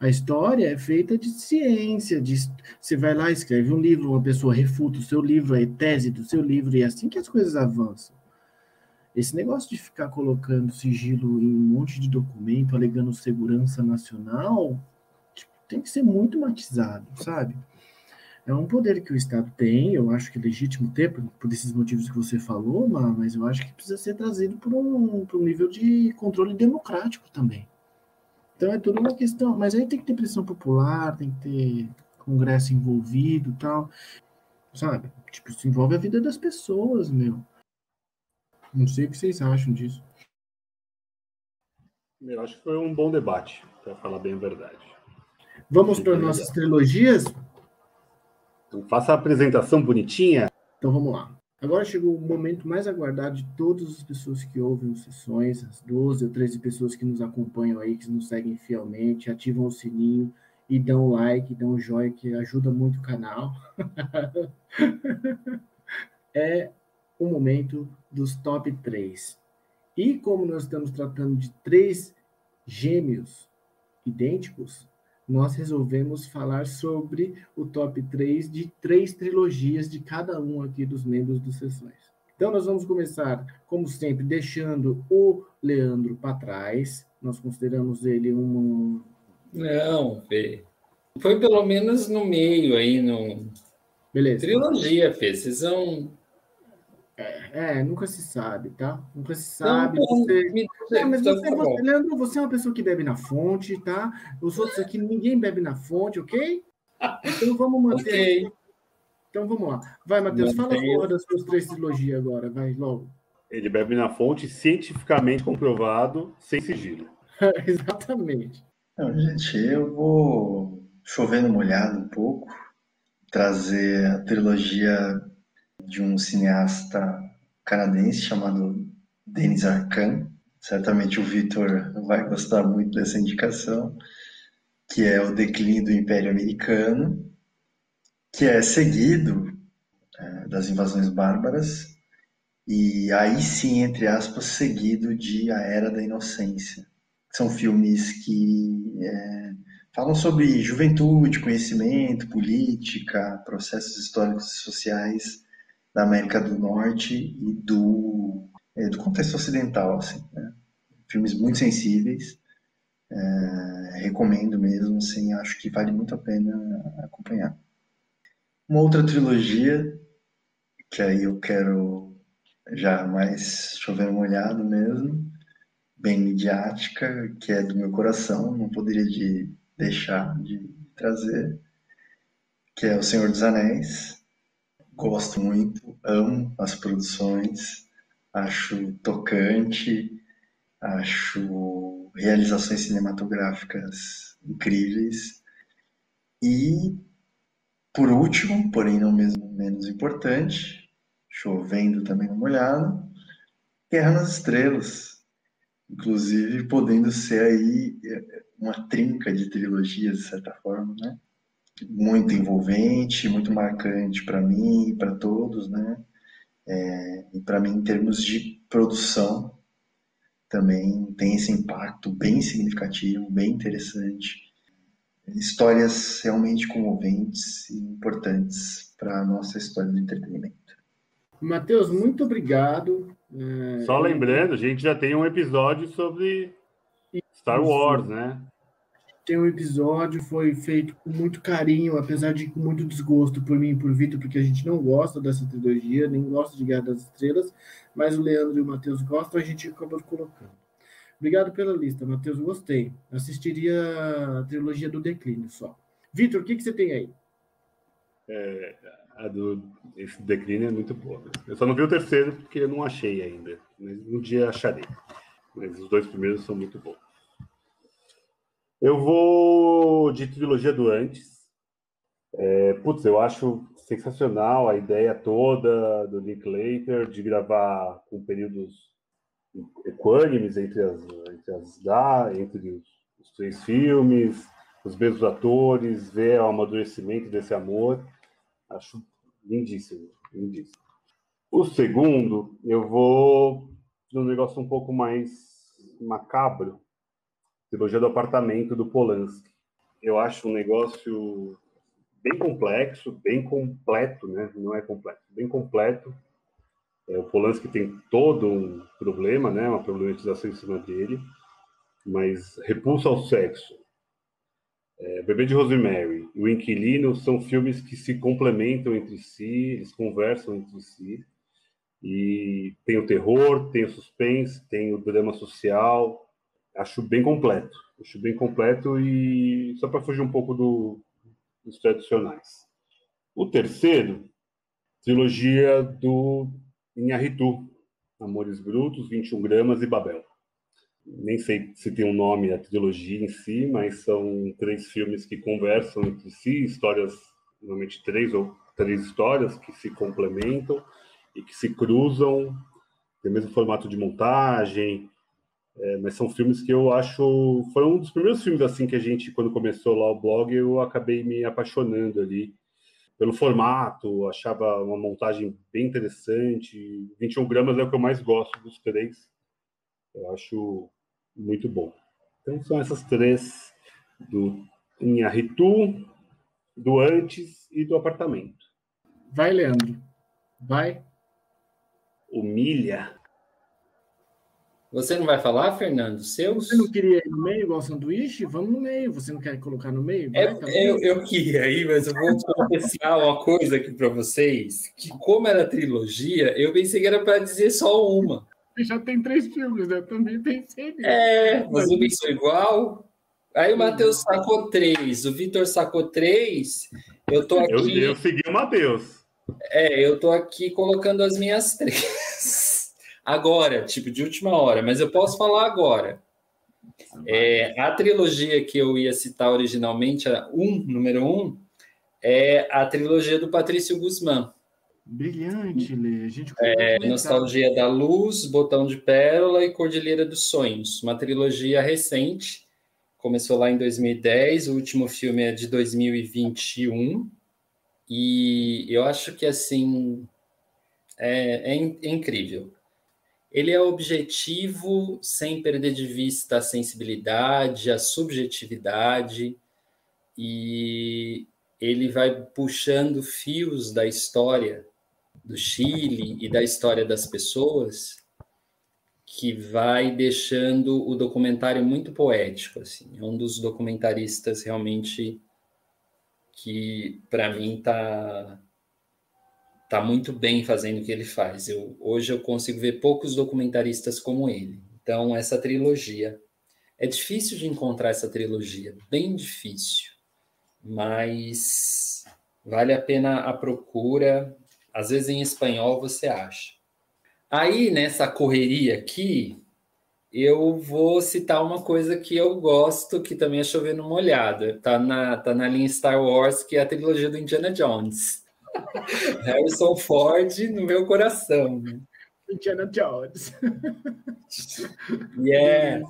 A história é feita de ciência, de, você vai lá, escreve um livro, uma pessoa refuta o seu livro, é tese do seu livro, e é assim que as coisas avançam. Esse negócio de ficar colocando sigilo em um monte de documento, alegando segurança nacional, tipo, tem que ser muito matizado, sabe? É um poder que o Estado tem, eu acho que é legítimo ter, por, por esses motivos que você falou, mas eu acho que precisa ser trazido para um, um nível de controle democrático também. Então é tudo uma questão, mas aí tem que ter pressão popular, tem que ter congresso envolvido tal, sabe? Tipo, isso envolve a vida das pessoas, meu. Não sei o que vocês acham disso. Eu acho que foi um bom debate, para falar bem a verdade. Vamos para nossas trilogias? Então, faça a apresentação bonitinha. Então vamos lá. Agora chegou o momento mais aguardado de todas as pessoas que ouvem as sessões, as 12 ou 13 pessoas que nos acompanham aí, que nos seguem fielmente, ativam o sininho e dão like, dão joia, que ajuda muito o canal. <laughs> é o momento dos top 3. E como nós estamos tratando de três gêmeos idênticos, nós resolvemos falar sobre o top 3 de três trilogias de cada um aqui dos membros dos Sessões. Então, nós vamos começar, como sempre, deixando o Leandro para trás. Nós consideramos ele um. Não, Fê. Foi pelo menos no meio aí, no. Beleza. Trilogia, Fê. Vocês são é, nunca se sabe, tá? Nunca se sabe. Não, você... Me... É, mas você, tá você, Leandro, você é uma pessoa que bebe na fonte, tá? Os outros aqui, ninguém bebe na fonte, ok? Então vamos manter. okay. Então vamos lá. Vai, Matheus, fala porra das suas três trilogias agora, vai, logo. Ele bebe na fonte, cientificamente comprovado, sem sigilo. <laughs> Exatamente. Não, gente, eu vou chovendo molhado um pouco, trazer a trilogia de um cineasta canadense chamado Denis Arcand. Certamente o Vitor vai gostar muito dessa indicação, que é o declínio do Império Americano, que é seguido é, das invasões bárbaras e aí sim, entre aspas, seguido de A Era da Inocência. São filmes que é, falam sobre juventude, conhecimento, política, processos históricos e sociais da América do Norte e do, é, do contexto ocidental. Assim, né? Filmes muito sensíveis, é, recomendo mesmo, assim, acho que vale muito a pena acompanhar. Uma outra trilogia, que aí eu quero já mais chover molhado mesmo, bem midiática, que é do meu coração, não poderia de deixar de trazer, que é O Senhor dos Anéis, gosto muito, amo as produções, acho tocante, acho realizações cinematográficas incríveis. E, por último, porém não mesmo menos importante, chovendo também no molhado, Guerra nas Estrelas. Inclusive, podendo ser aí uma trinca de trilogias, de certa forma, né? Muito envolvente, muito marcante para mim e para todos, né? É, e para mim, em termos de produção, também tem esse impacto bem significativo, bem interessante. Histórias realmente comoventes e importantes para a nossa história do entretenimento. Matheus, muito obrigado. É... Só lembrando, a gente já tem um episódio sobre Star Wars, né? Tem um episódio, foi feito com muito carinho, apesar de com muito desgosto por mim e por Vitor, porque a gente não gosta dessa trilogia, nem gosta de Guerra das Estrelas, mas o Leandro e o Matheus gostam, a gente acabou colocando. Obrigado pela lista, Matheus, gostei. Assistiria a trilogia do Declínio só. Vitor, o que, que você tem aí? É, a do esse declínio é muito boa. Eu só não vi o terceiro porque eu não achei ainda, mas um dia acharei. Mas os dois primeiros são muito bons. Eu vou de trilogia do antes. É, putz, eu acho sensacional a ideia toda do Linklater de gravar com períodos equânimes entre as, entre, as, entre os, os três filmes, os mesmos atores, ver o amadurecimento desse amor. Acho lindíssimo, lindíssimo. O segundo, eu vou num negócio um pouco mais macabro, Trilogia do Apartamento, do Polanski. eu acho um negócio bem complexo, bem completo, né? Não é complexo, bem completo. É, o Polanski tem todo um problema, né? Uma problematização em cima dele, mas Repulsa ao Sexo, é, Bebê de Rosemary e O Inquilino são filmes que se complementam entre si, eles conversam entre si. E tem o terror, tem o suspense, tem o drama social. Acho bem completo. Acho bem completo e só para fugir um pouco do, dos tradicionais. O terceiro, trilogia do Inharitu, Amores Brutos, 21 Gramas e Babel. Nem sei se tem um nome a trilogia em si, mas são três filmes que conversam entre si, histórias, normalmente três ou três histórias que se complementam e que se cruzam, tem o mesmo formato de montagem, é, mas são filmes que eu acho. Foi um dos primeiros filmes assim que a gente, quando começou lá o blog, eu acabei me apaixonando ali pelo formato, achava uma montagem bem interessante. 21 gramas é o que eu mais gosto dos três. Eu acho muito bom. Então são essas três do Inharitu, do antes e do apartamento. Vai, Leandro. Vai. Humilha. Você não vai falar, Fernando? Seus? Você não queria ir no meio, igual sanduíche? Vamos no meio. Você não quer colocar no meio? Vai, é, tá eu, eu queria ir, mas eu vou confessar uma coisa aqui para vocês: que, como era trilogia, eu pensei que era para dizer só uma. Já tem três filmes, né? Eu também pensei nisso. É, você pensou igual? Aí o Matheus sacou três, o Vitor sacou três. Eu tô aqui. Eu, eu segui o Matheus. É, eu tô aqui colocando as minhas três agora, tipo, de última hora, mas eu posso falar agora. É, a trilogia que eu ia citar originalmente, a um, número um, é a trilogia do Patrício Guzmán. Brilhante, Lê. A gente é, Nostalgia da Luz, Botão de Pérola e Cordilheira dos Sonhos. Uma trilogia recente, começou lá em 2010, o último filme é de 2021. E eu acho que, assim, é, é, é incrível. Ele é objetivo sem perder de vista a sensibilidade, a subjetividade, e ele vai puxando fios da história do Chile e da história das pessoas que vai deixando o documentário muito poético assim. É um dos documentaristas realmente que para mim está está muito bem fazendo o que ele faz. Eu, hoje eu consigo ver poucos documentaristas como ele. Então, essa trilogia. É difícil de encontrar essa trilogia, bem difícil, mas vale a pena a procura. Às vezes em espanhol você acha. Aí, nessa correria aqui, eu vou citar uma coisa que eu gosto, que também é chovendo molhada. Tá na, tá na linha Star Wars, que é a trilogia do Indiana Jones. <laughs> Harrison Ford no meu coração. Né? Indiana Jones. E é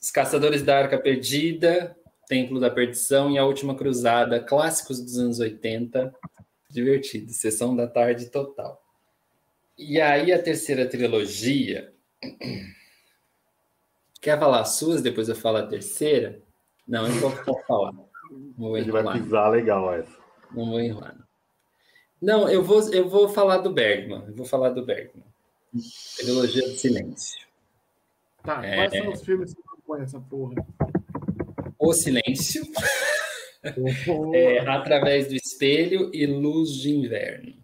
Os Caçadores da Arca Perdida, Templo da Perdição e A Última Cruzada, clássicos dos anos 80. Divertido, sessão da tarde total. E aí a terceira trilogia. <clears throat> Quer falar as suas, depois eu falo a terceira? Não, eu vou falar. Vou Ele vai pisar legal essa. Não vou enrolar. Não, eu vou, eu vou falar do Bergman. Eu vou falar do Bergman. Trilogia do Silêncio. Tá, é... quais são os filmes que compõem essa porra? O Silêncio. é, Através do Espelho e Luz de Inverno.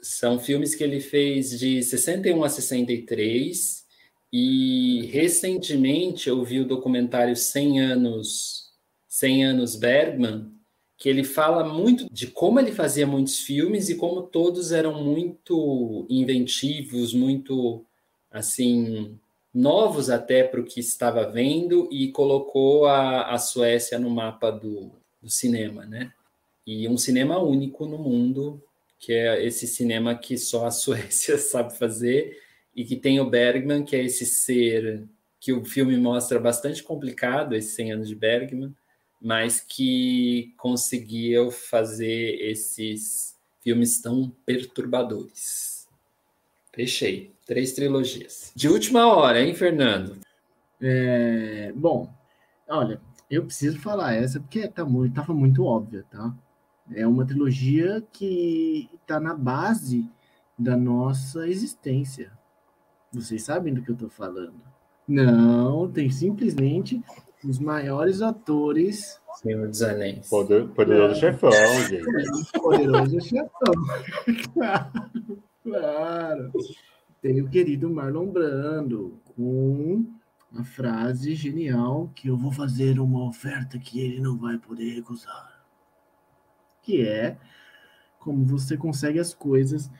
São filmes que ele fez de 61 a 63 e recentemente eu vi o documentário 100 anos 100 anos Bergman que ele fala muito de como ele fazia muitos filmes e como todos eram muito inventivos, muito assim novos até para o que estava vendo e colocou a, a Suécia no mapa do, do cinema, né? E um cinema único no mundo, que é esse cinema que só a <laughs> Suécia sabe fazer e que tem o Bergman, que é esse ser que o filme mostra bastante complicado, esses 100 anos de Bergman, mas que conseguiam fazer esses filmes tão perturbadores. Fechei. Três trilogias. De última hora, hein, Fernando? É, bom, Olha, eu preciso falar essa porque tá muito, tava muito óbvia, tá? É uma trilogia que está na base da nossa existência. Vocês sabem do que eu estou falando? Não, tem simplesmente os maiores atores. Senhor dos Anéis. Poder, poderoso é. chefão, gente. Poderoso chefão. claro, <laughs> claro. Tem o querido Marlon Brando com a frase genial que eu vou fazer uma oferta que ele não vai poder recusar. Que é como você consegue as coisas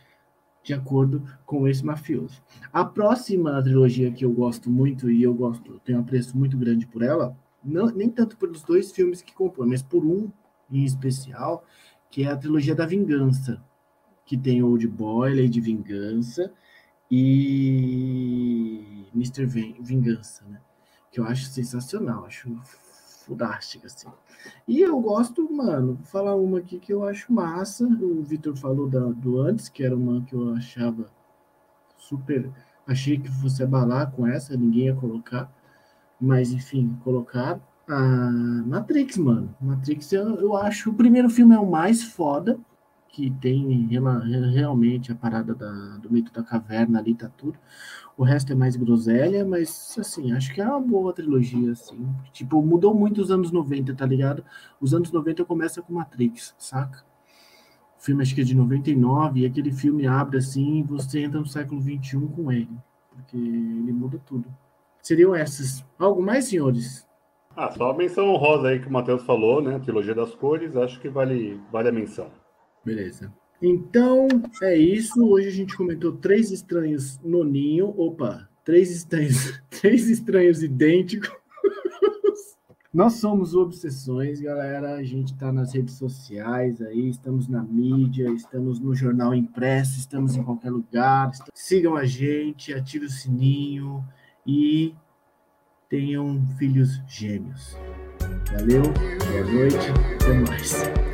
de acordo com esse mafioso. A próxima trilogia que eu gosto muito e eu gosto, tenho um apreço muito grande por ela, não, nem tanto pelos dois filmes que compõem, mas por um em especial, que é a trilogia da Vingança, que tem Old Boy, de Vingança e Mr. Vingança, né? Que eu acho sensacional, acho fodástica, assim. E eu gosto, mano, vou falar uma aqui que eu acho massa. O Vitor falou da, do antes, que era uma que eu achava super. Achei que fosse abalar com essa, ninguém ia colocar. Mas, enfim, colocar a Matrix, mano. Matrix, eu, eu acho. O primeiro filme é o mais foda, que tem realmente a parada da, do mito da caverna ali, tá tudo. O resto é mais groselha, mas assim, acho que é uma boa trilogia, assim. Tipo, mudou muito os anos 90, tá ligado? Os anos 90 começa com Matrix, saca? O filme acho que é de 99, e aquele filme abre assim, e você entra no século 21 com ele. Porque ele muda tudo. Seriam essas. Algo mais, senhores? Ah, só a menção rosa aí que o Matheus falou, né? A trilogia das cores, acho que vale, vale a menção. Beleza. Então, é isso. Hoje a gente comentou três estranhos no ninho. Opa, três estranhos, <laughs> três estranhos idênticos. Nós somos Obsessões, galera. A gente está nas redes sociais aí, estamos na mídia, estamos no jornal impresso, estamos em qualquer lugar. Sigam a gente, ative o sininho e tenham filhos gêmeos. Valeu, boa noite, até mais.